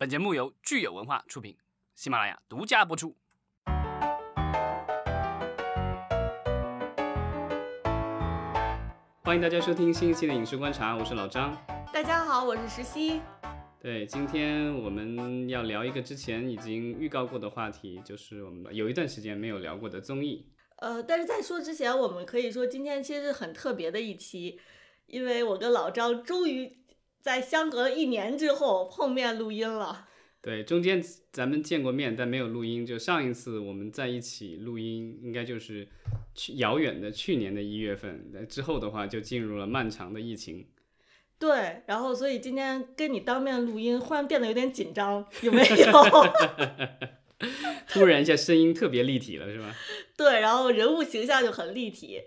本节目由聚友文化出品，喜马拉雅独家播出。欢迎大家收听新一期的影视观察，我是老张。大家好，我是石溪。对，今天我们要聊一个之前已经预告过的话题，就是我们有一段时间没有聊过的综艺。呃，但是在说之前，我们可以说今天其实是很特别的一期，因为我跟老张终于在相隔了一年之后碰面录音了。对，中间咱们见过面，但没有录音。就上一次我们在一起录音，应该就是去遥远的去年的一月份。那之后的话，就进入了漫长的疫情。对，然后所以今天跟你当面录音，忽然变得有点紧张，有没有？突然一下，声音特别立体了，是吧？对，然后人物形象就很立体。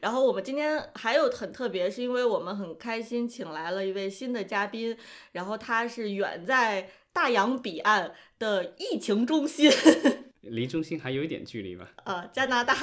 然后我们今天还有很特别，是因为我们很开心，请来了一位新的嘉宾，然后他是远在。大洋彼岸的疫情中心，离中心还有一点距离吧？啊，加拿大。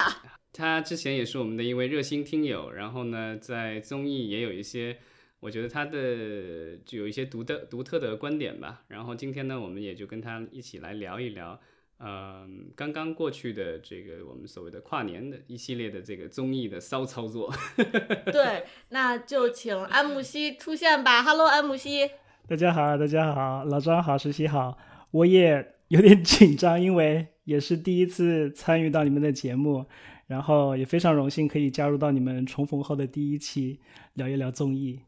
他之前也是我们的一位热心听友，然后呢，在综艺也有一些，我觉得他的就有一些独特独特的观点吧。然后今天呢，我们也就跟他一起来聊一聊，嗯，刚刚过去的这个我们所谓的跨年的一系列的这个综艺的骚操作。对，那就请安慕希出现吧。Hello，安慕希。大家好，大家好，老张好，实习好，我也有点紧张，因为也是第一次参与到你们的节目，然后也非常荣幸可以加入到你们重逢后的第一期，聊一聊综艺。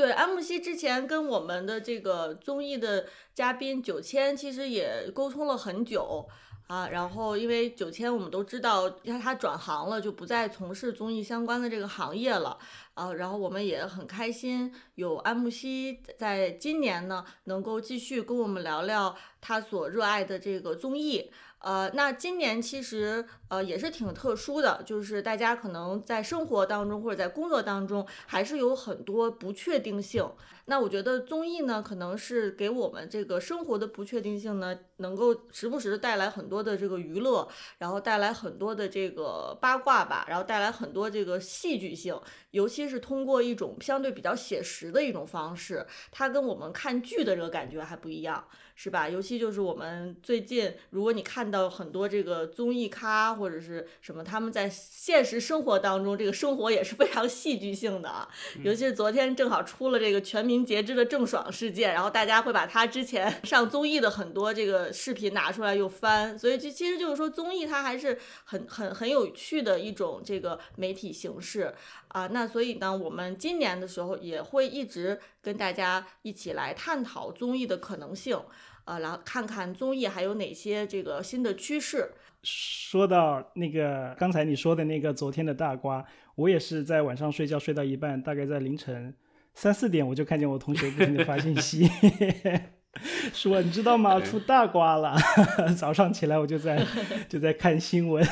对，安慕希之前跟我们的这个综艺的嘉宾九千其实也沟通了很久。啊，然后因为九千我们都知道，他他转行了，就不再从事综艺相关的这个行业了。啊，然后我们也很开心，有安慕希在今年呢，能够继续跟我们聊聊他所热爱的这个综艺。呃，那今年其实呃也是挺特殊的，就是大家可能在生活当中或者在工作当中还是有很多不确定性。那我觉得综艺呢，可能是给我们这个生活的不确定性呢，能够时不时的带来很多的这个娱乐，然后带来很多的这个八卦吧，然后带来很多这个戏剧性，尤其是通过一种相对比较写实的一种方式，它跟我们看剧的这个感觉还不一样。是吧？尤其就是我们最近，如果你看到很多这个综艺咖或者是什么，他们在现实生活当中，这个生活也是非常戏剧性的啊。尤其是昨天正好出了这个全民皆知的郑爽事件，然后大家会把他之前 上综艺的很多这个视频拿出来又翻，所以这其实就是说综艺它还是很很很有趣的一种这个媒体形式啊。那所以呢，我们今年的时候也会一直跟大家一起来探讨综艺的可能性。呃，然后看看综艺还有哪些这个新的趋势。说到那个刚才你说的那个昨天的大瓜，我也是在晚上睡觉睡到一半，大概在凌晨三四点，我就看见我同学不停的发信息。说你知道吗？出大瓜了！早上起来我就在 就在看新闻，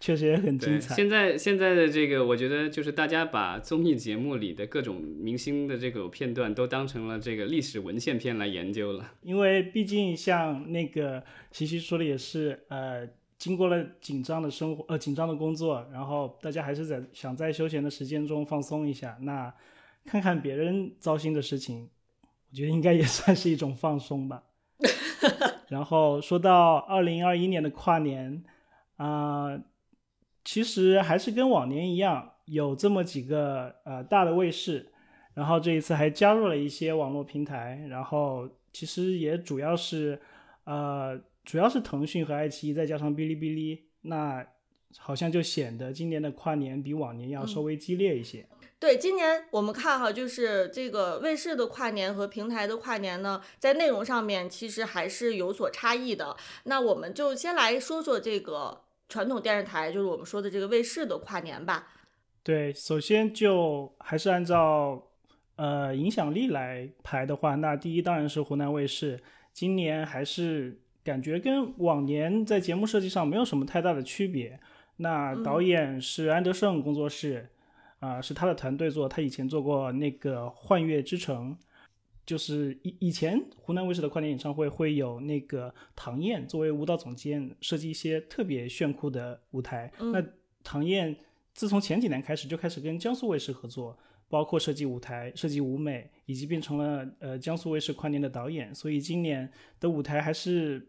确实也很精彩。现在现在的这个，我觉得就是大家把综艺节目里的各种明星的这个片段都当成了这个历史文献片来研究了。因为毕竟像那个西西说的也是，呃，经过了紧张的生活，呃，紧张的工作，然后大家还是在想在休闲的时间中放松一下，那看看别人糟心的事情。我觉得应该也 算是一种放松吧。然后说到二零二一年的跨年，啊，其实还是跟往年一样，有这么几个呃大的卫视，然后这一次还加入了一些网络平台，然后其实也主要是呃主要是腾讯和爱奇艺，再加上哔哩哔哩，那好像就显得今年的跨年比往年要稍微激烈一些。对，今年我们看哈，就是这个卫视的跨年和平台的跨年呢，在内容上面其实还是有所差异的。那我们就先来说说这个传统电视台，就是我们说的这个卫视的跨年吧。对，首先就还是按照呃影响力来排的话，那第一当然是湖南卫视，今年还是感觉跟往年在节目设计上没有什么太大的区别。那导演是安德胜工作室。啊，是他的团队做，他以前做过那个《幻乐之城》，就是以以前湖南卫视的跨年演唱会会有那个唐燕作为舞蹈总监设计一些特别炫酷的舞台。那唐燕自从前几年开始就开始跟江苏卫视合作，包括设计舞台、设计舞美，以及变成了呃江苏卫视跨年的导演。所以今年的舞台还是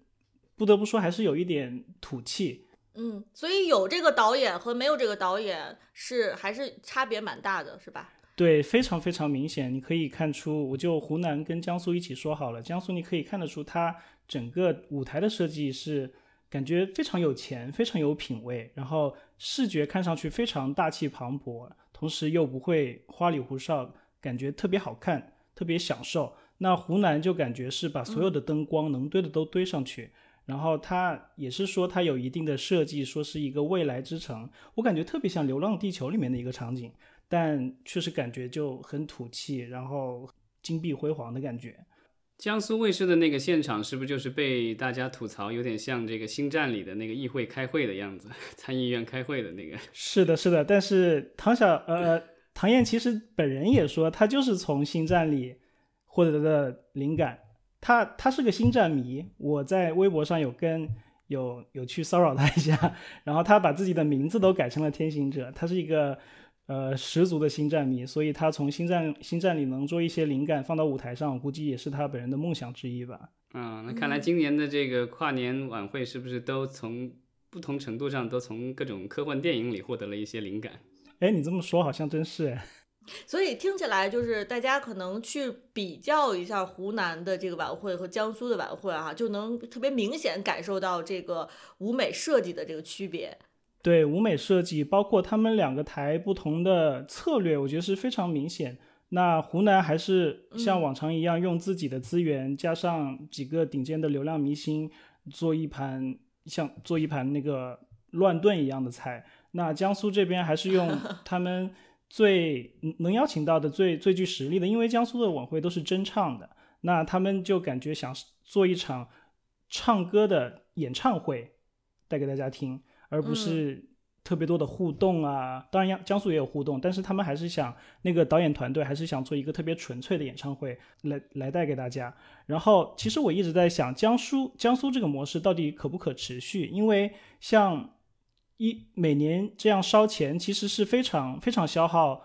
不得不说还是有一点土气。嗯，所以有这个导演和没有这个导演是还是差别蛮大的，是吧？对，非常非常明显，你可以看出，我就湖南跟江苏一起说好了。江苏你可以看得出，它整个舞台的设计是感觉非常有钱，非常有品位，然后视觉看上去非常大气磅礴，同时又不会花里胡哨，感觉特别好看，特别享受。那湖南就感觉是把所有的灯光能堆的都堆上去。然后它也是说它有一定的设计，说是一个未来之城，我感觉特别像《流浪地球》里面的一个场景，但确实感觉就很土气，然后金碧辉煌的感觉。江苏卫视的那个现场是不是就是被大家吐槽有点像这个星战里的那个议会开会的样子，参议院开会的那个？是的，是的。但是唐小呃唐燕其实本人也说，他就是从星战里获得的灵感。他他是个星战迷，我在微博上有跟有有去骚扰他一下，然后他把自己的名字都改成了天行者，他是一个呃十足的星战迷，所以他从星战星战里能做一些灵感放到舞台上，我估计也是他本人的梦想之一吧。嗯，那看来今年的这个跨年晚会是不是都从不同程度上都从各种科幻电影里获得了一些灵感？哎，你这么说好像真是哎。所以听起来就是大家可能去比较一下湖南的这个晚会和江苏的晚会啊，就能特别明显感受到这个舞美设计的这个区别。对舞美设计，包括他们两个台不同的策略，我觉得是非常明显。那湖南还是像往常一样，用自己的资源加上几个顶尖的流量明星，做一盘像做一盘那个乱炖一样的菜。那江苏这边还是用 他们。最能邀请到的最最具实力的，因为江苏的晚会都是真唱的，那他们就感觉想做一场唱歌的演唱会带给大家听，而不是特别多的互动啊。当然，江江苏也有互动，但是他们还是想那个导演团队还是想做一个特别纯粹的演唱会来来带给大家。然后，其实我一直在想，江苏江苏这个模式到底可不可持续？因为像。一每年这样烧钱，其实是非常非常消耗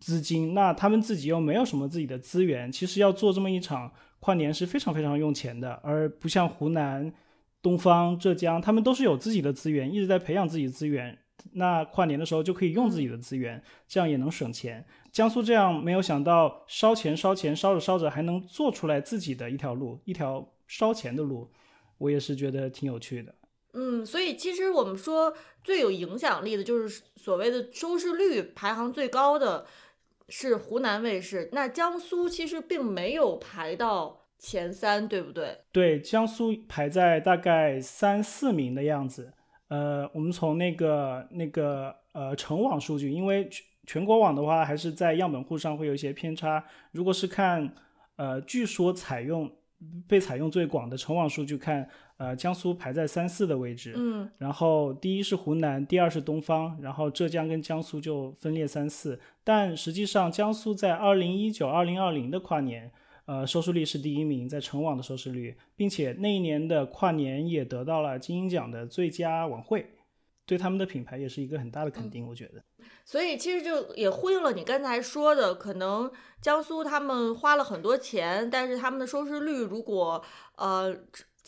资金。那他们自己又没有什么自己的资源，其实要做这么一场跨年是非常非常用钱的。而不像湖南、东方、浙江，他们都是有自己的资源，一直在培养自己的资源。那跨年的时候就可以用自己的资源，这样也能省钱。江苏这样没有想到烧钱烧钱烧着烧着还能做出来自己的一条路，一条烧钱的路，我也是觉得挺有趣的。嗯，所以其实我们说最有影响力的就是所谓的收视率排行最高的是湖南卫视，那江苏其实并没有排到前三，对不对？对，江苏排在大概三四名的样子。呃，我们从那个那个呃成网数据，因为全国网的话还是在样本户上会有一些偏差。如果是看呃，据说采用被采用最广的成网数据看。呃，江苏排在三四的位置，嗯，然后第一是湖南，第二是东方，然后浙江跟江苏就分列三四。但实际上，江苏在二零一九、二零二零的跨年，呃，收视率是第一名，在成网的收视率，并且那一年的跨年也得到了金鹰奖的最佳晚会，对他们的品牌也是一个很大的肯定，我觉得。所以其实就也呼应了你刚才说的，可能江苏他们花了很多钱，但是他们的收视率如果呃。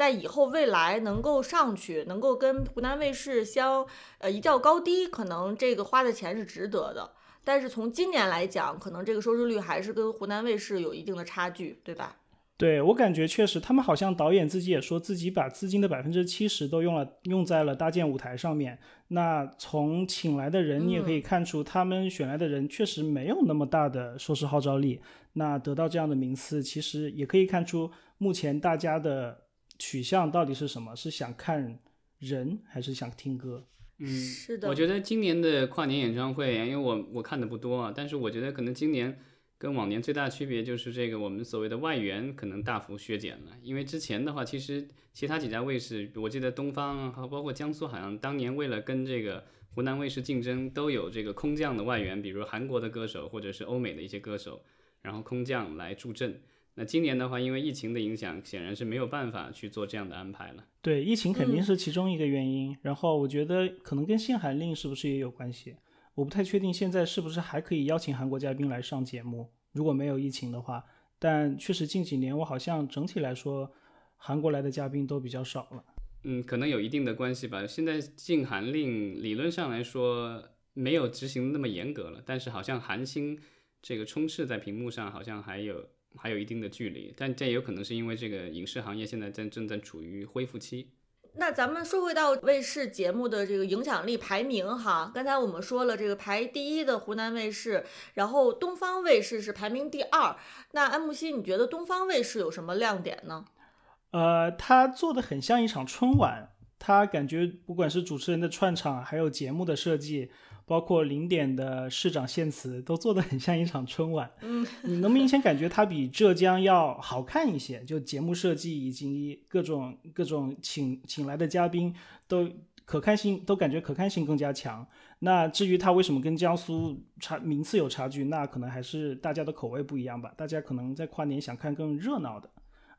在以后未来能够上去，能够跟湖南卫视相呃一较高低，可能这个花的钱是值得的。但是从今年来讲，可能这个收视率还是跟湖南卫视有一定的差距，对吧？对我感觉确实，他们好像导演自己也说自己把资金的百分之七十都用了用在了搭建舞台上面。那从请来的人，你也可以看出，他们选来的人确实没有那么大的收视号召力。那得到这样的名次，其实也可以看出目前大家的。取向到底是什么？是想看人还是想听歌？嗯，是的。我觉得今年的跨年演唱会，因为我我看的不多啊，但是我觉得可能今年跟往年最大区别就是这个我们所谓的外援可能大幅削减了。因为之前的话，其实其他几家卫视，我记得东方和包括江苏，好像当年为了跟这个湖南卫视竞争，都有这个空降的外援，比如韩国的歌手或者是欧美的一些歌手，然后空降来助阵。那今年的话，因为疫情的影响，显然是没有办法去做这样的安排了。对，疫情肯定是其中一个原因。然后我觉得可能跟限韩令是不是也有关系？我不太确定现在是不是还可以邀请韩国嘉宾来上节目，如果没有疫情的话。但确实近几年我好像整体来说，韩国来的嘉宾都比较少了。嗯，可能有一定的关系吧。现在禁韩令理论上来说没有执行那么严格了，但是好像韩星这个充斥在屏幕上，好像还有还有一定的距离。但这也有可能是因为这个影视行业现在正正在处于恢复期。那咱们说回到卫视节目的这个影响力排名哈，刚才我们说了这个排第一的湖南卫视，然后东方卫视是排名第二。那安慕希，你觉得东方卫视有什么亮点呢？呃，他做的很像一场春晚，他感觉不管是主持人的串场，还有节目的设计。包括零点的市长献词都做得很像一场春晚，嗯，你能明显感觉它比浙江要好看一些，就节目设计以及各种各种请请来的嘉宾都可看性都感觉可看性更加强。那至于它为什么跟江苏差名次有差距，那可能还是大家的口味不一样吧。大家可能在跨年想看更热闹的，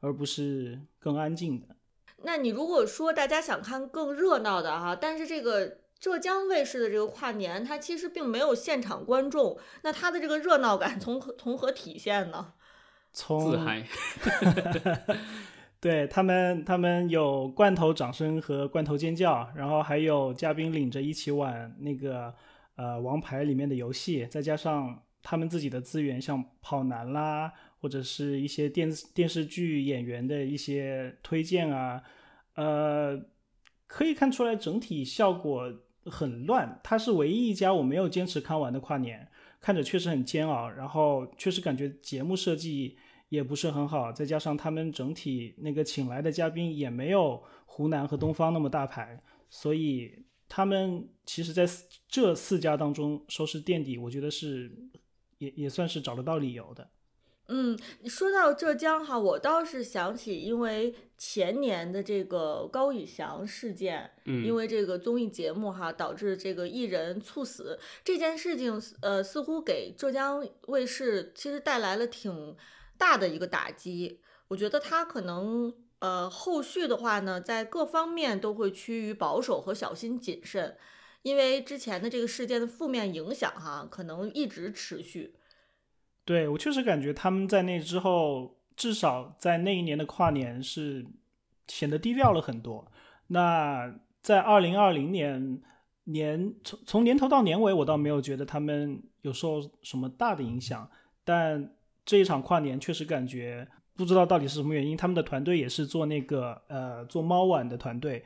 而不是更安静的。那你如果说大家想看更热闹的哈，但是这个。浙江卫视的这个跨年，它其实并没有现场观众，那它的这个热闹感从何从何体现呢？从自嗨，对他们，他们有罐头掌声和罐头尖叫，然后还有嘉宾领着一起玩那个呃王牌里面的游戏，再加上他们自己的资源，像跑男啦，或者是一些电电视剧演员的一些推荐啊，呃，可以看出来整体效果。很乱，它是唯一一家我没有坚持看完的跨年，看着确实很煎熬，然后确实感觉节目设计也不是很好，再加上他们整体那个请来的嘉宾也没有湖南和东方那么大牌，所以他们其实在这四家当中收视垫底，我觉得是也也算是找得到理由的。嗯，说到浙江哈，我倒是想起，因为前年的这个高以翔事件，嗯，因为这个综艺节目哈，导致这个艺人猝死这件事情，呃，似乎给浙江卫视其实带来了挺大的一个打击。我觉得他可能呃后续的话呢，在各方面都会趋于保守和小心谨慎，因为之前的这个事件的负面影响哈，可能一直持续。对我确实感觉他们在那之后，至少在那一年的跨年是显得低调了很多。那在二零二零年年从从年头到年尾，我倒没有觉得他们有受什么大的影响。但这一场跨年确实感觉不知道到底是什么原因，他们的团队也是做那个呃做猫碗的团队，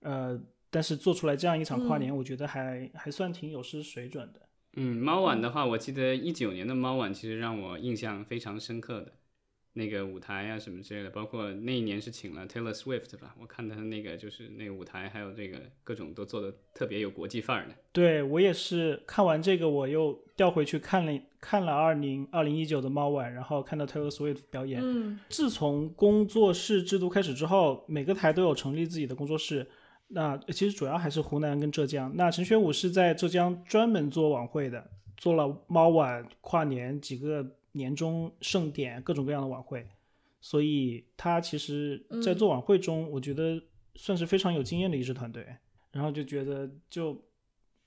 呃，但是做出来这样一场跨年，我觉得还还算挺有失水准的。嗯，猫晚的话，我记得一九年的猫晚其实让我印象非常深刻的，那个舞台啊什么之类的，包括那一年是请了 Taylor Swift 吧，我看他那个就是那个舞台，还有这个各种都做的特别有国际范儿的。对我也是看完这个，我又调回去看了看了二零二零一九的猫晚，然后看到 Taylor Swift 表演。嗯，自从工作室制度开始之后，每个台都有成立自己的工作室。那其实主要还是湖南跟浙江。那陈学武是在浙江专门做晚会的，做了猫晚、跨年几个年终盛典，各种各样的晚会。所以他其实，在做晚会中，我觉得算是非常有经验的一支团队。然后就觉得，就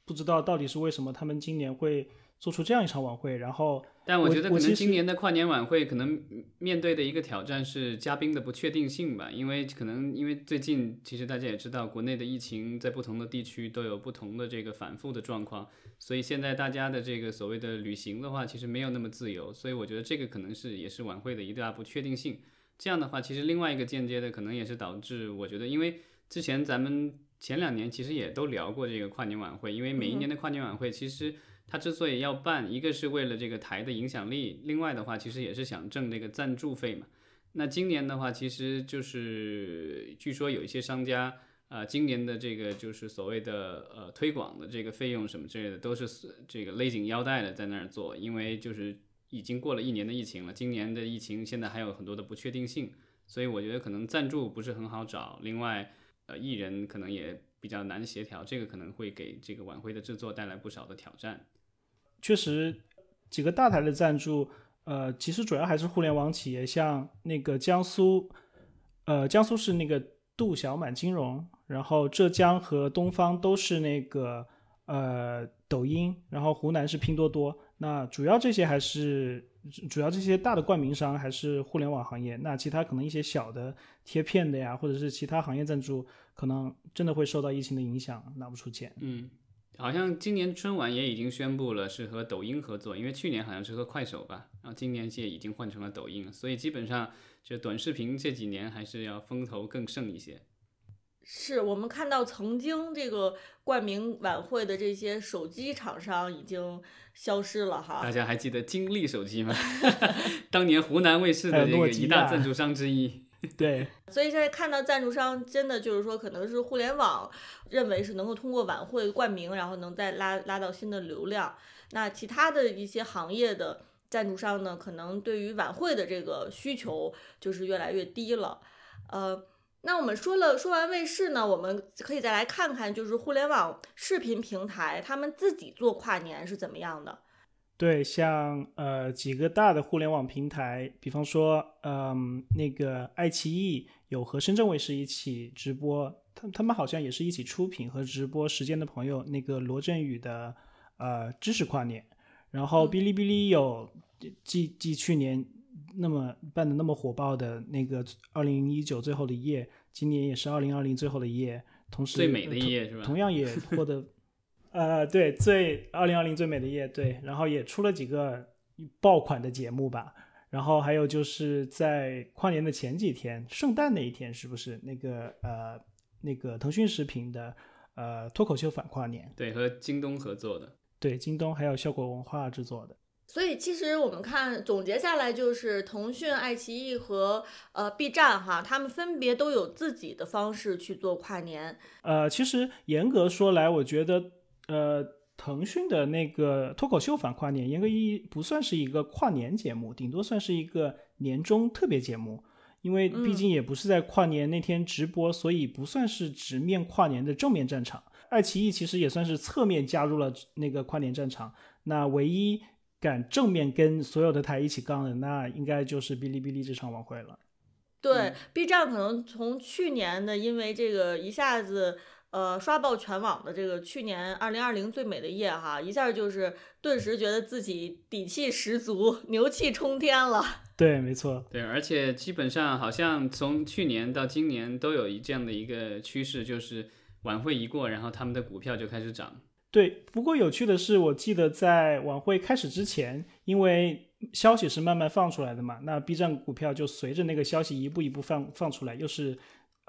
不知道到底是为什么他们今年会。做出这样一场晚会，然后，但我觉得可能今年的跨年晚会可能面对的一个挑战是嘉宾的不确定性吧，因为可能因为最近其实大家也知道，国内的疫情在不同的地区都有不同的这个反复的状况，所以现在大家的这个所谓的旅行的话，其实没有那么自由，所以我觉得这个可能是也是晚会的一大不确定性。这样的话，其实另外一个间接的可能也是导致，我觉得因为之前咱们前两年其实也都聊过这个跨年晚会，因为每一年的跨年晚会其实。他之所以要办，一个是为了这个台的影响力，另外的话其实也是想挣那个赞助费嘛。那今年的话，其实就是据说有一些商家啊，今年的这个就是所谓的呃推广的这个费用什么之类的，都是这个勒紧腰带的在那儿做，因为就是已经过了一年的疫情了，今年的疫情现在还有很多的不确定性，所以我觉得可能赞助不是很好找，另外呃艺人可能也比较难协调，这个可能会给这个晚会的制作带来不少的挑战。确实，几个大台的赞助，呃，其实主要还是互联网企业，像那个江苏，呃，江苏是那个杜小满金融，然后浙江和东方都是那个呃抖音，然后湖南是拼多多。那主要这些还是主要这些大的冠名商还是互联网行业。那其他可能一些小的贴片的呀，或者是其他行业赞助，可能真的会受到疫情的影响，拿不出钱。嗯，好像今年春晚也已经宣布了是和抖音合作，因为去年好像是和快手吧，然后今年也已经换成了抖音，所以基本上就短视频这几年还是要风头更盛一些。是我们看到曾经这个冠名晚会的这些手机厂商已经消失了哈。大家还记得金立手机吗？当年湖南卫视的这个一大赞助商之一。对。所以现在看到赞助商真的就是说，可能是互联网认为是能够通过晚会冠名，然后能再拉拉到新的流量。那其他的一些行业的赞助商呢，可能对于晚会的这个需求就是越来越低了。呃。那我们说了，说完卫视呢，我们可以再来看看，就是互联网视频平台他们自己做跨年是怎么样的。对，像呃几个大的互联网平台，比方说，嗯，那个爱奇艺有和深圳卫视一起直播，他他们好像也是一起出品和直播时间的朋友，那个罗振宇的呃知识跨年，然后哔哩哔哩有继继去年。那么办的那么火爆的那个二零一九最后的一页，今年也是二零二零最后的一页，同时最美的一页是吧？同样也 获得，呃，对，最二零二零最美的夜，对，然后也出了几个爆款的节目吧。然后还有就是在跨年的前几天，圣诞那一天，是不是那个呃那个腾讯视频的呃脱口秀反跨年？对，和京东合作的。对，京东还有效果文化制作的。所以其实我们看总结下来，就是腾讯、爱奇艺和呃 B 站哈，他们分别都有自己的方式去做跨年。呃，其实严格说来，我觉得呃腾讯的那个脱口秀反跨年，严格意义不算是一个跨年节目，顶多算是一个年终特别节目，因为毕竟也不是在跨年那天直播，所以不算是直面跨年的正面战场。爱奇艺其实也算是侧面加入了那个跨年战场，那唯一。敢正面跟所有的台一起杠的，那应该就是哔哩哔哩这场晚会了。对，B 站可能从去年的因为这个一下子呃刷爆全网的这个去年二零二零最美的夜哈，一下就是顿时觉得自己底气十足，牛气冲天了。对，没错。对，而且基本上好像从去年到今年都有一这样的一个趋势，就是晚会一过，然后他们的股票就开始涨。对，不过有趣的是，我记得在晚会开始之前，因为消息是慢慢放出来的嘛，那 B 站股票就随着那个消息一步一步放放出来，又是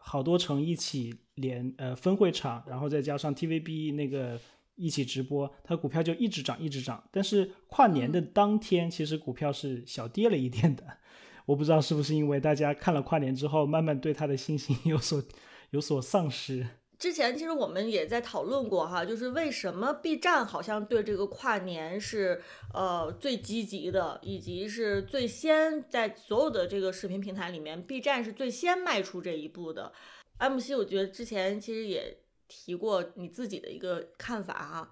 好多城一起连呃分会场，然后再加上 TVB 那个一起直播，它股票就一直涨一直涨。但是跨年的当天，其实股票是小跌了一点的，我不知道是不是因为大家看了跨年之后，慢慢对它的信心有所有所丧失。之前其实我们也在讨论过哈，就是为什么 B 站好像对这个跨年是呃最积极的，以及是最先在所有的这个视频平台里面，B 站是最先迈出这一步的。M C，我觉得之前其实也提过你自己的一个看法哈。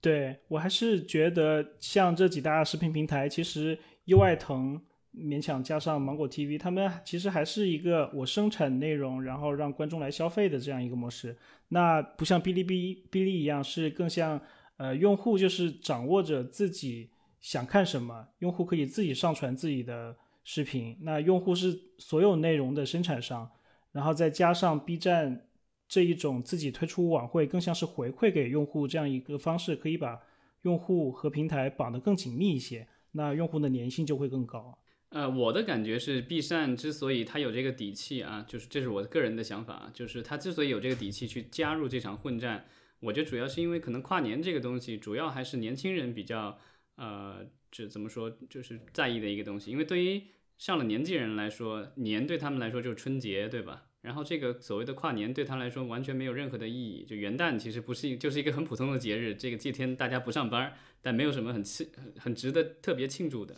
对我还是觉得像这几大视频平台，其实优爱腾。勉强加上芒果 TV，他们其实还是一个我生产内容，然后让观众来消费的这样一个模式。那不像哔哩哔哔哩一样，是更像呃用户就是掌握着自己想看什么，用户可以自己上传自己的视频。那用户是所有内容的生产商，然后再加上 B 站这一种自己推出晚会，更像是回馈给用户这样一个方式，可以把用户和平台绑得更紧密一些，那用户的粘性就会更高。呃，我的感觉是，B 站之所以他有这个底气啊，就是这是我个人的想法，就是他之所以有这个底气去加入这场混战，我觉得主要是因为可能跨年这个东西，主要还是年轻人比较呃，这怎么说，就是在意的一个东西。因为对于上了年纪人来说，年对他们来说就是春节，对吧？然后这个所谓的跨年对他来说完全没有任何的意义。就元旦其实不是，就是一个很普通的节日，这个这天大家不上班，但没有什么很庆很值得特别庆祝的。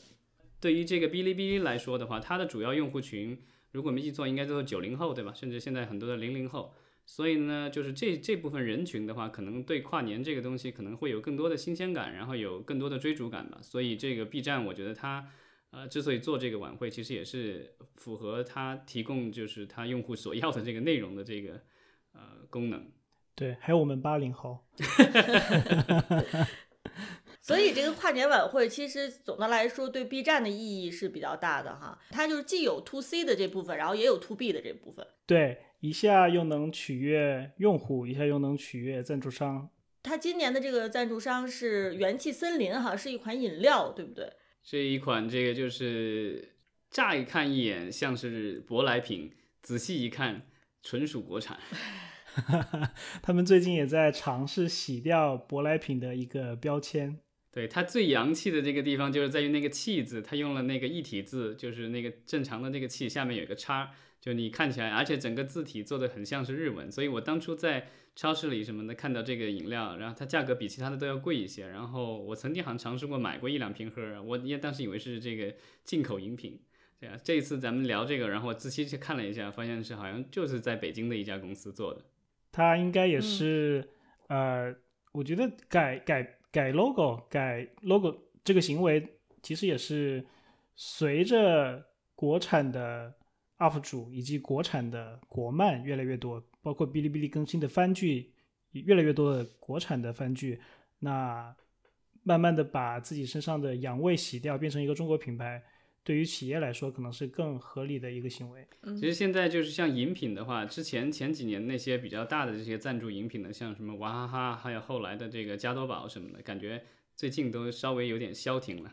对于这个哔哩哔哩来说的话，它的主要用户群，如果没记错，应该都是九零后，对吧？甚至现在很多的零零后。所以呢，就是这这部分人群的话，可能对跨年这个东西可能会有更多的新鲜感，然后有更多的追逐感吧。所以这个 B 站，我觉得它，呃，之所以做这个晚会，其实也是符合它提供就是它用户所要的这个内容的这个呃功能。对，还有我们八零后。所以这个跨年晚会其实总的来说对 B 站的意义是比较大的哈，它就是既有 To C 的这部分，然后也有 To B 的这部分。对，一下又能取悦用户，一下又能取悦赞助商。它今年的这个赞助商是元气森林哈，是一款饮料，对不对？这一款这个就是乍一看一眼像是舶来品，仔细一看纯属国产。他们最近也在尝试洗掉舶来品的一个标签。对它最洋气的这个地方，就是在于那个“气”字，它用了那个一体字，就是那个正常的那个“气”下面有一个叉，就你看起来，而且整个字体做的很像是日文。所以我当初在超市里什么的看到这个饮料，然后它价格比其他的都要贵一些。然后我曾经好像尝试过买过一两瓶喝，我也当时以为是这个进口饮品。对啊，这一次咱们聊这个，然后我仔细去看了一下，发现是好像就是在北京的一家公司做的。它应该也是，呃，我觉得改改。改 logo，改 logo 这个行为其实也是随着国产的 UP 主以及国产的国漫越来越多，包括哔哩哔哩更新的番剧越来越多的国产的番剧，那慢慢的把自己身上的洋味洗掉，变成一个中国品牌。对于企业来说，可能是更合理的一个行为。其实现在就是像饮品的话，之前前几年那些比较大的这些赞助饮品的，像什么娃哈哈，还有后来的这个加多宝什么的，感觉最近都稍微有点消停了。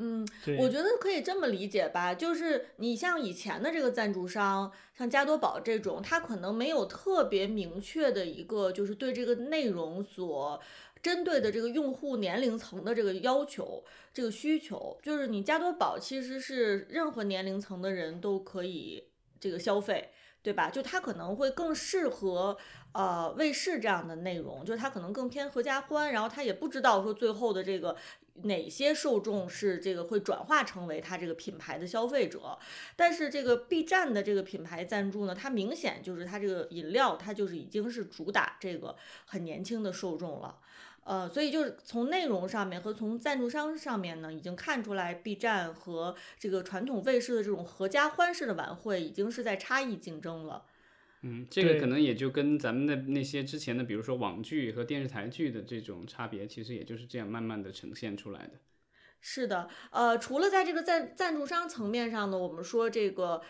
嗯，我觉得可以这么理解吧，就是你像以前的这个赞助商，像加多宝这种，它可能没有特别明确的一个，就是对这个内容所。针对的这个用户年龄层的这个要求，这个需求，就是你加多宝其实是任何年龄层的人都可以这个消费，对吧？就它可能会更适合呃卫视这样的内容，就是它可能更偏合家欢，然后他也不知道说最后的这个哪些受众是这个会转化成为他这个品牌的消费者。但是这个 B 站的这个品牌赞助呢，它明显就是它这个饮料，它就是已经是主打这个很年轻的受众了。呃，所以就是从内容上面和从赞助商上面呢，已经看出来，B 站和这个传统卫视的这种合家欢式的晚会，已经是在差异竞争了。嗯，这个可能也就跟咱们的那些之前的，比如说网剧和电视台剧的这种差别，其实也就是这样慢慢的呈现出来的。是的，呃，除了在这个赞赞助商层面上呢，我们说这个。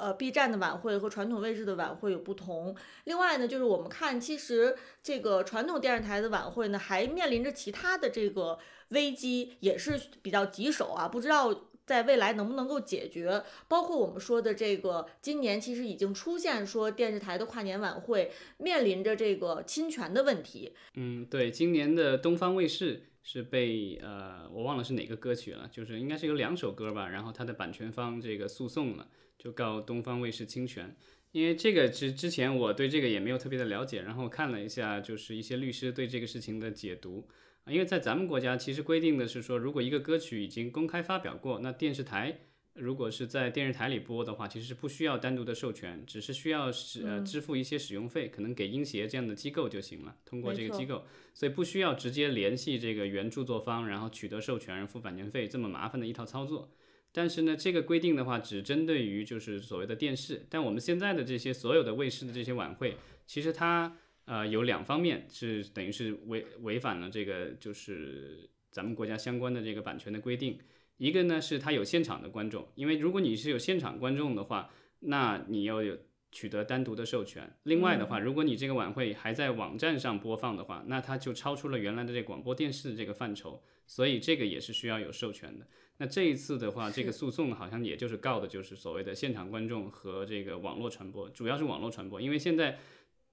呃，B 站的晚会和传统卫视的晚会有不同。另外呢，就是我们看，其实这个传统电视台的晚会呢，还面临着其他的这个危机，也是比较棘手啊。不知道在未来能不能够解决。包括我们说的这个，今年其实已经出现说电视台的跨年晚会面临着这个侵权的问题。嗯，对，今年的东方卫视是被呃，我忘了是哪个歌曲了，就是应该是有两首歌吧，然后它的版权方这个诉讼了。就告东方卫视侵权，因为这个之之前我对这个也没有特别的了解，然后看了一下，就是一些律师对这个事情的解读。啊，因为在咱们国家其实规定的是说，如果一个歌曲已经公开发表过，那电视台如果是在电视台里播的话，其实是不需要单独的授权，只是需要使呃支付一些使用费，可能给音协这样的机构就行了，通过这个机构，所以不需要直接联系这个原著作方，然后取得授权付版权费这么麻烦的一套操作。但是呢，这个规定的话，只针对于就是所谓的电视。但我们现在的这些所有的卫视的这些晚会，其实它呃有两方面是等于是违违反了这个就是咱们国家相关的这个版权的规定。一个呢是它有现场的观众，因为如果你是有现场观众的话，那你要有取得单独的授权。另外的话，如果你这个晚会还在网站上播放的话，那它就超出了原来的这广播电视的这个范畴，所以这个也是需要有授权的。那这一次的话，这个诉讼好像也就是告的就是所谓的现场观众和这个网络传播，主要是网络传播，因为现在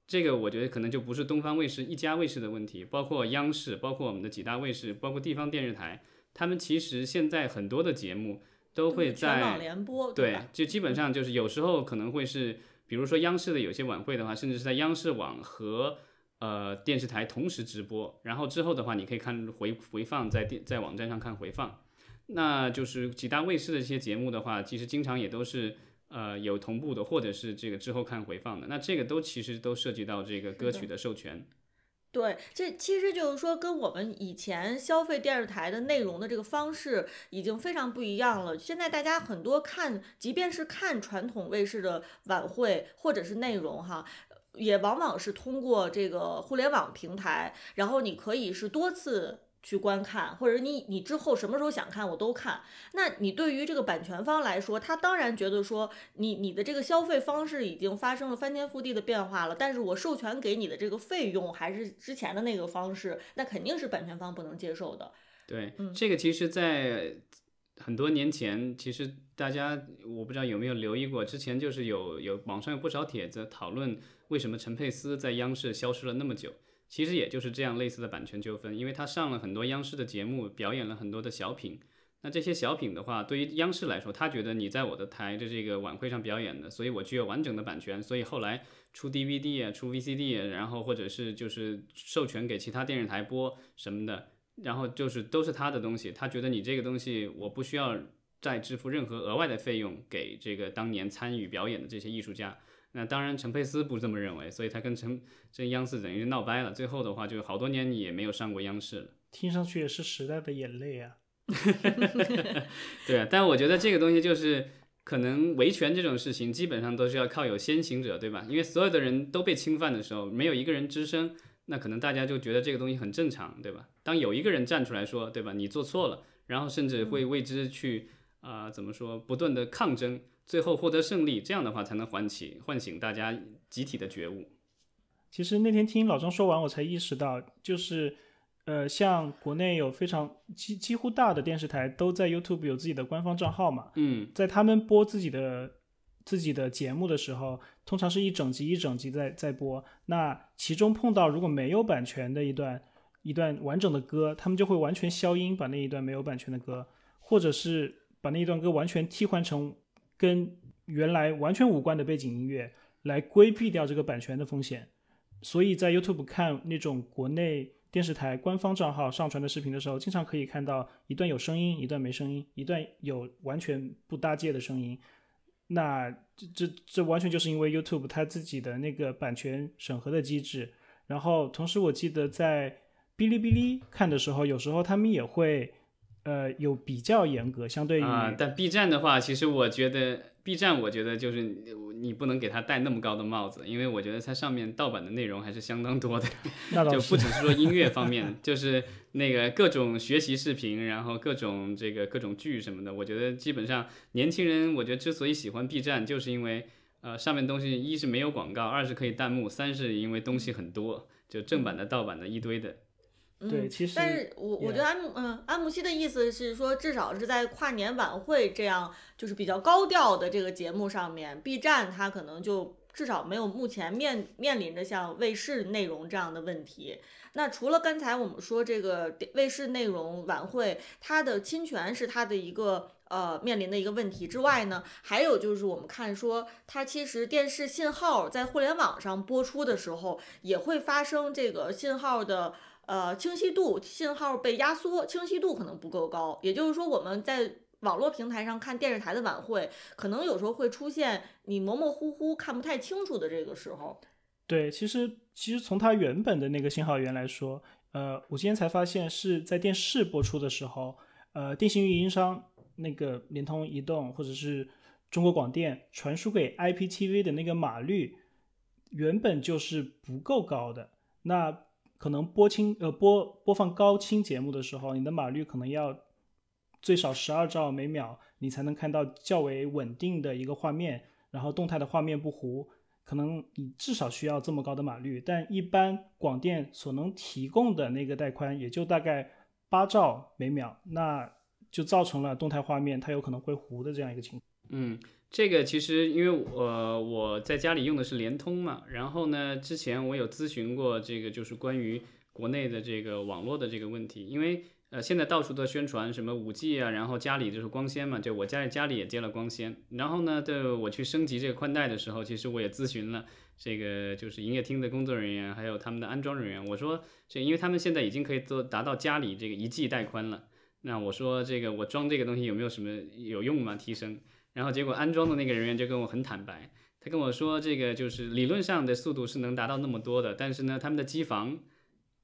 这个我觉得可能就不是东方卫视一家卫视的问题，包括央视，包括我们的几大卫视，包括地方电视台，他们其实现在很多的节目都会在网联播，对，就基本上就是有时候可能会是，比如说央视的有些晚会的话，甚至是在央视网和呃电视台同时直播，然后之后的话，你可以看回回放在电在网站上看回放。那就是几大卫视的一些节目的话，其实经常也都是呃有同步的，或者是这个之后看回放的。那这个都其实都涉及到这个歌曲的授权。对，这其实就是说跟我们以前消费电视台的内容的这个方式已经非常不一样了。现在大家很多看，即便是看传统卫视的晚会或者是内容哈。也往往是通过这个互联网平台，然后你可以是多次。去观看，或者你你之后什么时候想看我都看。那你对于这个版权方来说，他当然觉得说你你的这个消费方式已经发生了翻天覆地的变化了，但是我授权给你的这个费用还是之前的那个方式，那肯定是版权方不能接受的。对，这个其实，在很多年前，其实大家我不知道有没有留意过，之前就是有有网上有不少帖子讨论为什么陈佩斯在央视消失了那么久。其实也就是这样类似的版权纠纷，因为他上了很多央视的节目，表演了很多的小品。那这些小品的话，对于央视来说，他觉得你在我的台的这个晚会上表演的，所以我具有完整的版权。所以后来出 DVD 啊，出 VCD，然后或者是就是授权给其他电视台播什么的，然后就是都是他的东西。他觉得你这个东西，我不需要再支付任何额外的费用给这个当年参与表演的这些艺术家。那当然，陈佩斯不这么认为，所以他跟陈这央视等于闹掰了。最后的话，就好多年也没有上过央视了。听上去也是时代的眼泪啊。对啊，但我觉得这个东西就是可能维权这种事情，基本上都是要靠有先行者，对吧？因为所有的人都被侵犯的时候，没有一个人吱声，那可能大家就觉得这个东西很正常，对吧？当有一个人站出来说，对吧？你做错了，然后甚至会为之去啊，怎么说，不断的抗争。最后获得胜利，这样的话才能唤起、唤醒大家集体的觉悟。其实那天听老张说完，我才意识到，就是，呃，像国内有非常几几乎大的电视台都在 YouTube 有自己的官方账号嘛。嗯，在他们播自己的自己的节目的时候，通常是一整集一整集在在播。那其中碰到如果没有版权的一段一段完整的歌，他们就会完全消音，把那一段没有版权的歌，或者是把那一段歌完全替换成。跟原来完全无关的背景音乐来规避掉这个版权的风险，所以在 YouTube 看那种国内电视台官方账号上传的视频的时候，经常可以看到一段有声音，一段没声音，一段有完全不搭界的声音。那这这这完全就是因为 YouTube 它自己的那个版权审核的机制。然后同时我记得在哔哩哔哩看的时候，有时候他们也会。呃，有比较严格，相对于啊，但 B 站的话，其实我觉得 B 站，我觉得就是你不能给他戴那么高的帽子，因为我觉得它上面盗版的内容还是相当多的 就不只是说音乐方面，就是那个各种学习视频，然后各种这个各种剧什么的，我觉得基本上年轻人，我觉得之所以喜欢 B 站，就是因为呃上面东西一是没有广告，二是可以弹幕，三是因为东西很多，就正版的、盗版的一堆的。对，其实，但是我我觉得安嗯安慕希的意思是说，至少是在跨年晚会这样就是比较高调的这个节目上面，B 站它可能就至少没有目前面面临着像卫视内容这样的问题。那除了刚才我们说这个卫视内容晚会，它的侵权是它的一个呃面临的一个问题之外呢，还有就是我们看说它其实电视信号在互联网上播出的时候，也会发生这个信号的。呃，清晰度信号被压缩，清晰度可能不够高。也就是说，我们在网络平台上看电视台的晚会，可能有时候会出现你模模糊糊看不太清楚的这个时候。对，其实其实从它原本的那个信号源来说，呃，我今天才发现是在电视播出的时候，呃，电信运营商那个联通、移动或者是中国广电传输给 IPTV 的那个码率，原本就是不够高的。那可能播清呃播播放高清节目的时候，你的码率可能要最少十二兆每秒，你才能看到较为稳定的一个画面，然后动态的画面不糊，可能你至少需要这么高的码率。但一般广电所能提供的那个带宽也就大概八兆每秒，那就造成了动态画面它有可能会糊的这样一个情况。嗯。这个其实因为我我在家里用的是联通嘛，然后呢，之前我有咨询过这个就是关于国内的这个网络的这个问题，因为呃现在到处都宣传什么五 G 啊，然后家里就是光纤嘛，就我家里家里也接了光纤，然后呢，对我去升级这个宽带的时候，其实我也咨询了这个就是营业厅的工作人员，还有他们的安装人员，我说这因为他们现在已经可以做达到家里这个一 G 带宽了，那我说这个我装这个东西有没有什么有用吗？提升？然后结果安装的那个人员就跟我很坦白，他跟我说这个就是理论上的速度是能达到那么多的，但是呢，他们的机房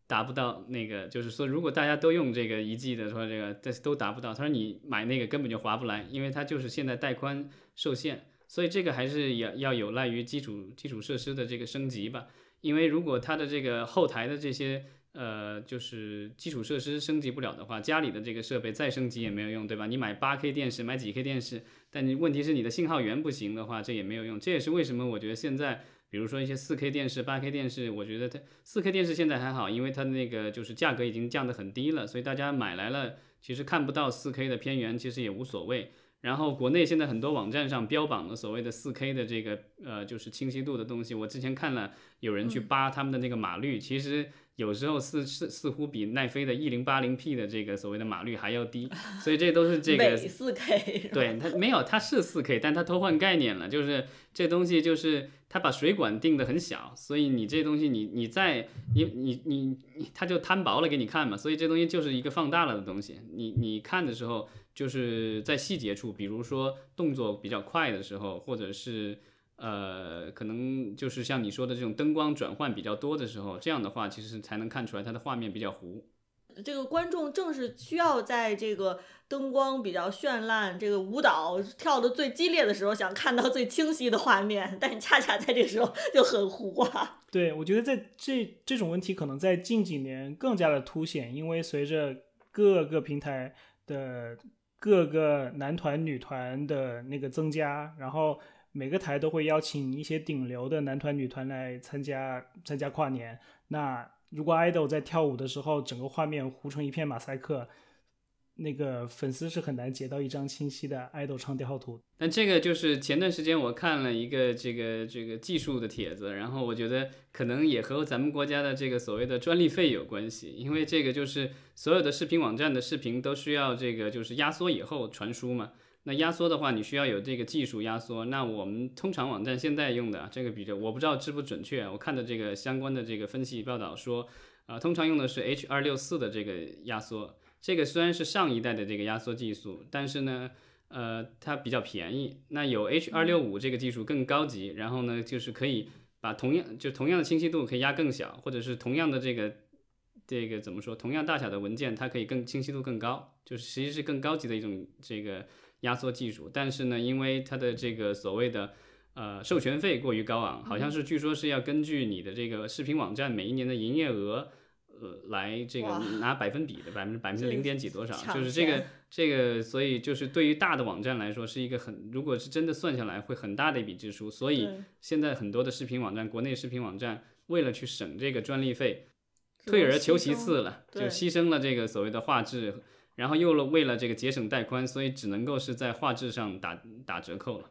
达不到那个，就是说如果大家都用这个一 G 的说这个，但是都达不到。他说你买那个根本就划不来，因为它就是现在带宽受限，所以这个还是要要有赖于基础基础设施的这个升级吧。因为如果它的这个后台的这些呃就是基础设施升级不了的话，家里的这个设备再升级也没有用，对吧？你买八 K 电视，买几 K 电视，但你问题是你的信号源不行的话，这也没有用。这也是为什么我觉得现在。比如说一些四 K 电视、八 K 电视，我觉得它四 K 电视现在还好，因为它的那个就是价格已经降得很低了，所以大家买来了，其实看不到四 K 的片源，其实也无所谓。然后国内现在很多网站上标榜的所谓的四 K 的这个呃就是清晰度的东西，我之前看了有人去扒他们的那个码率，其实。有时候似似似乎比奈飞的一零八零 P 的这个所谓的码率还要低，所以这都是这个四 K。对它没有，它是四 K，但它偷换概念了，就是这东西就是它把水管定的很小，所以你这东西你你在你你你你它就摊薄了给你看嘛，所以这东西就是一个放大了的东西，你你看的时候就是在细节处，比如说动作比较快的时候，或者是。呃，可能就是像你说的这种灯光转换比较多的时候，这样的话其实才能看出来它的画面比较糊。这个观众正是需要在这个灯光比较绚烂、这个舞蹈跳的最激烈的时候，想看到最清晰的画面，但恰恰在这时候就很糊啊。对，我觉得在这这种问题可能在近几年更加的凸显，因为随着各个平台的各个男团、女团的那个增加，然后。每个台都会邀请一些顶流的男团、女团来参加参加跨年。那如果 idol 在跳舞的时候，整个画面糊成一片马赛克，那个粉丝是很难截到一张清晰的 idol 唱跳图。那这个就是前段时间我看了一个这个这个技术的帖子，然后我觉得可能也和咱们国家的这个所谓的专利费有关系，因为这个就是所有的视频网站的视频都需要这个就是压缩以后传输嘛。那压缩的话，你需要有这个技术压缩。那我们通常网站现在用的这个比较，我不知道知不准确。我看的这个相关的这个分析报道说，啊，通常用的是 H 二六四的这个压缩。这个虽然是上一代的这个压缩技术，但是呢，呃，它比较便宜。那有 H 二六五这个技术更高级，然后呢，就是可以把同样就同样的清晰度可以压更小，或者是同样的这个这个怎么说，同样大小的文件，它可以更清晰度更高，就是实际是更高级的一种这个。压缩技术，但是呢，因为它的这个所谓的呃授权费过于高昂，好像是据说是要根据你的这个视频网站每一年的营业额，呃来这个拿百分比的百分之百分之零点几多少，就是这个这个，所以就是对于大的网站来说是一个很，如果是真的算下来会很大的一笔支出，所以现在很多的视频网站，国内视频网站为了去省这个专利费，退而求其次了，就牺牲了这个所谓的画质。然后又了为了这个节省带宽，所以只能够是在画质上打打折扣了。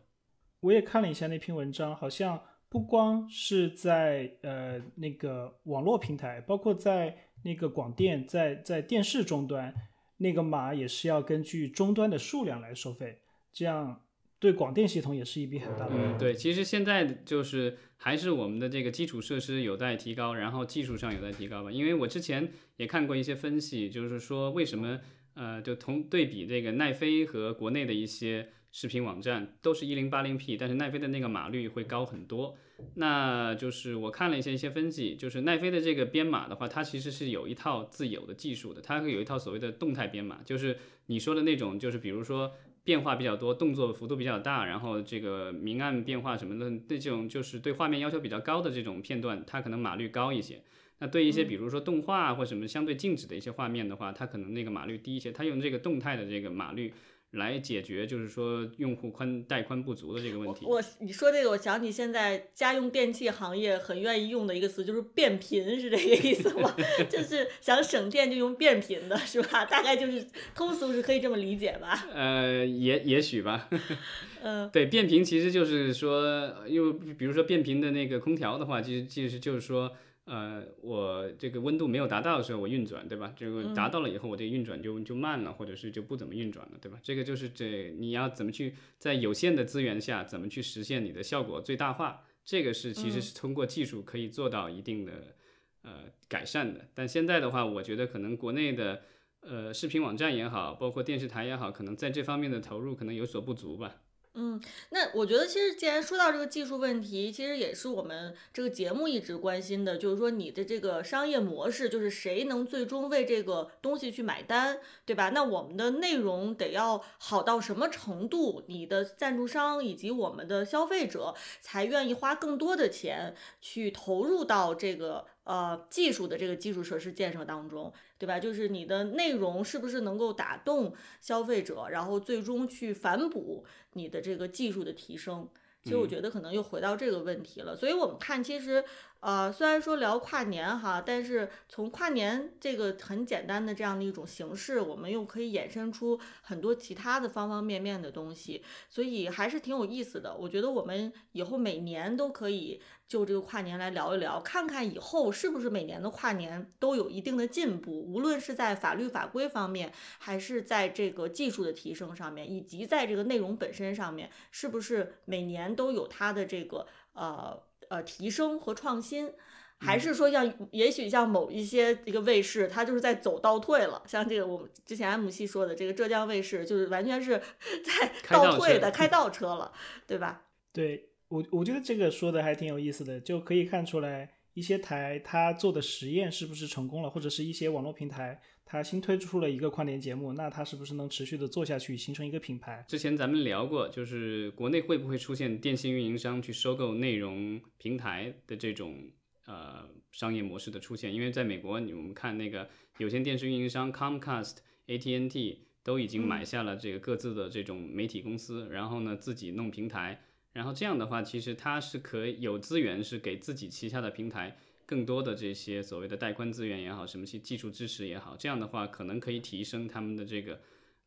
我也看了一下那篇文章，好像不光是在呃那个网络平台，包括在那个广电，在在电视终端，那个码也是要根据终端的数量来收费，这样对广电系统也是一笔很大的。嗯，对，其实现在就是还是我们的这个基础设施有待提高，然后技术上有待提高吧。因为我之前也看过一些分析，就是说为什么。呃，就同对比这个奈飞和国内的一些视频网站，都是一零八零 P，但是奈飞的那个码率会高很多。那就是我看了一些一些分析，就是奈飞的这个编码的话，它其实是有一套自有的技术的，它会有一套所谓的动态编码，就是你说的那种，就是比如说变化比较多，动作幅度比较大，然后这个明暗变化什么的，这种就是对画面要求比较高的这种片段，它可能码率高一些。那对一些比如说动画或什么相对静止的一些画面的话，它可能那个码率低一些，它用这个动态的这个码率来解决，就是说用户宽带宽不足的这个问题。我你说这个，我想起现在家用电器行业很愿意用的一个词，就是变频，是这个意思吗？就是想省电就用变频的，是吧？大概就是通俗是可以这么理解吧？呃，也也许吧。嗯，对，变频其实就是说，又比如说变频的那个空调的话，其实其实就是说。呃，我这个温度没有达到的时候，我运转，对吧？这个达到了以后，我这个运转就就慢了，或者是就不怎么运转了，对吧？这个就是这你要怎么去在有限的资源下，怎么去实现你的效果最大化？这个是其实是通过技术可以做到一定的呃改善的。但现在的话，我觉得可能国内的呃视频网站也好，包括电视台也好，可能在这方面的投入可能有所不足吧。嗯，那我觉得其实既然说到这个技术问题，其实也是我们这个节目一直关心的，就是说你的这个商业模式，就是谁能最终为这个东西去买单，对吧？那我们的内容得要好到什么程度，你的赞助商以及我们的消费者才愿意花更多的钱去投入到这个呃技术的这个基础设施建设当中。对吧？就是你的内容是不是能够打动消费者，然后最终去反哺你的这个技术的提升？其实我觉得可能又回到这个问题了。所以我们看，其实。呃，虽然说聊跨年哈，但是从跨年这个很简单的这样的一种形式，我们又可以衍生出很多其他的方方面面的东西，所以还是挺有意思的。我觉得我们以后每年都可以就这个跨年来聊一聊，看看以后是不是每年的跨年都有一定的进步，无论是在法律法规方面，还是在这个技术的提升上面，以及在这个内容本身上面，是不是每年都有它的这个呃。呃，提升和创新，还是说像，也许像某一些一个卫视，它就是在走倒退了。像这个我们之前 M 系说的这个浙江卫视，就是完全是在倒退的，开倒车了，对吧？对我，我觉得这个说的还挺有意思的，就可以看出来一些台它做的实验是不是成功了，或者是一些网络平台。它新推出了一个跨年节目，那它是不是能持续的做下去，形成一个品牌？之前咱们聊过，就是国内会不会出现电信运营商去收购内容平台的这种呃商业模式的出现？因为在美国，我们看那个有线电视运营商 Comcast、AT&T 都已经买下了这个各自的这种媒体公司，然后呢自己弄平台，然后这样的话，其实它是可以有资源是给自己旗下的平台。更多的这些所谓的带宽资源也好，什么些技术支持也好，这样的话可能可以提升他们的这个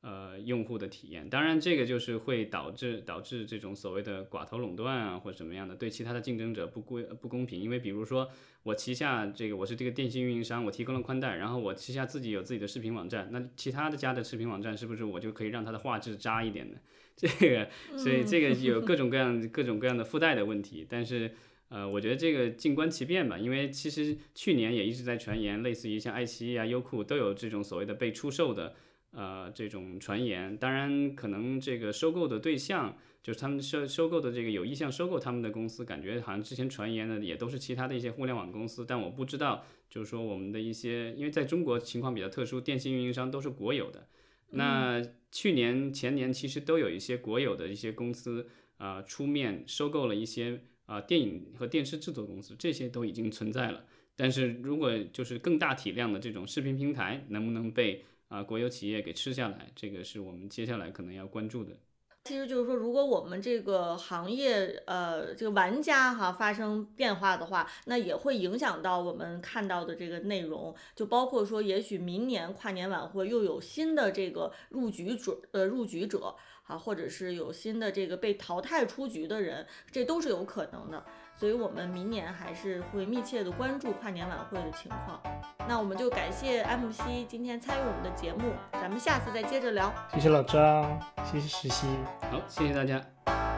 呃用户的体验。当然，这个就是会导致导致这种所谓的寡头垄断啊，或者什么样的，对其他的竞争者不公不公平。因为比如说我旗下这个我是这个电信运营商，我提供了宽带，然后我旗下自己有自己的视频网站，那其他的家的视频网站是不是我就可以让它的画质渣一点呢？这个，所以这个 有各种各样各种各样的附带的问题，但是。呃，我觉得这个静观其变吧，因为其实去年也一直在传言，类似于像爱奇艺啊、优酷都有这种所谓的被出售的呃这种传言。当然，可能这个收购的对象就是他们收收购的这个有意向收购他们的公司，感觉好像之前传言的也都是其他的一些互联网公司。但我不知道，就是说我们的一些，因为在中国情况比较特殊，电信运营商都是国有的。那去年前年其实都有一些国有的一些公司啊出面收购了一些。啊，电影和电视制作公司这些都已经存在了，但是如果就是更大体量的这种视频平台，能不能被啊国有企业给吃下来，这个是我们接下来可能要关注的。其实就是说，如果我们这个行业呃这个玩家哈发生变化的话，那也会影响到我们看到的这个内容，就包括说，也许明年跨年晚会又有新的这个入局者呃入局者。啊，或者是有新的这个被淘汰出局的人，这都是有可能的。所以，我们明年还是会密切的关注跨年晚会的情况。那我们就感谢 M C 今天参与我们的节目，咱们下次再接着聊。谢谢老张，谢谢石溪，好，谢谢大家。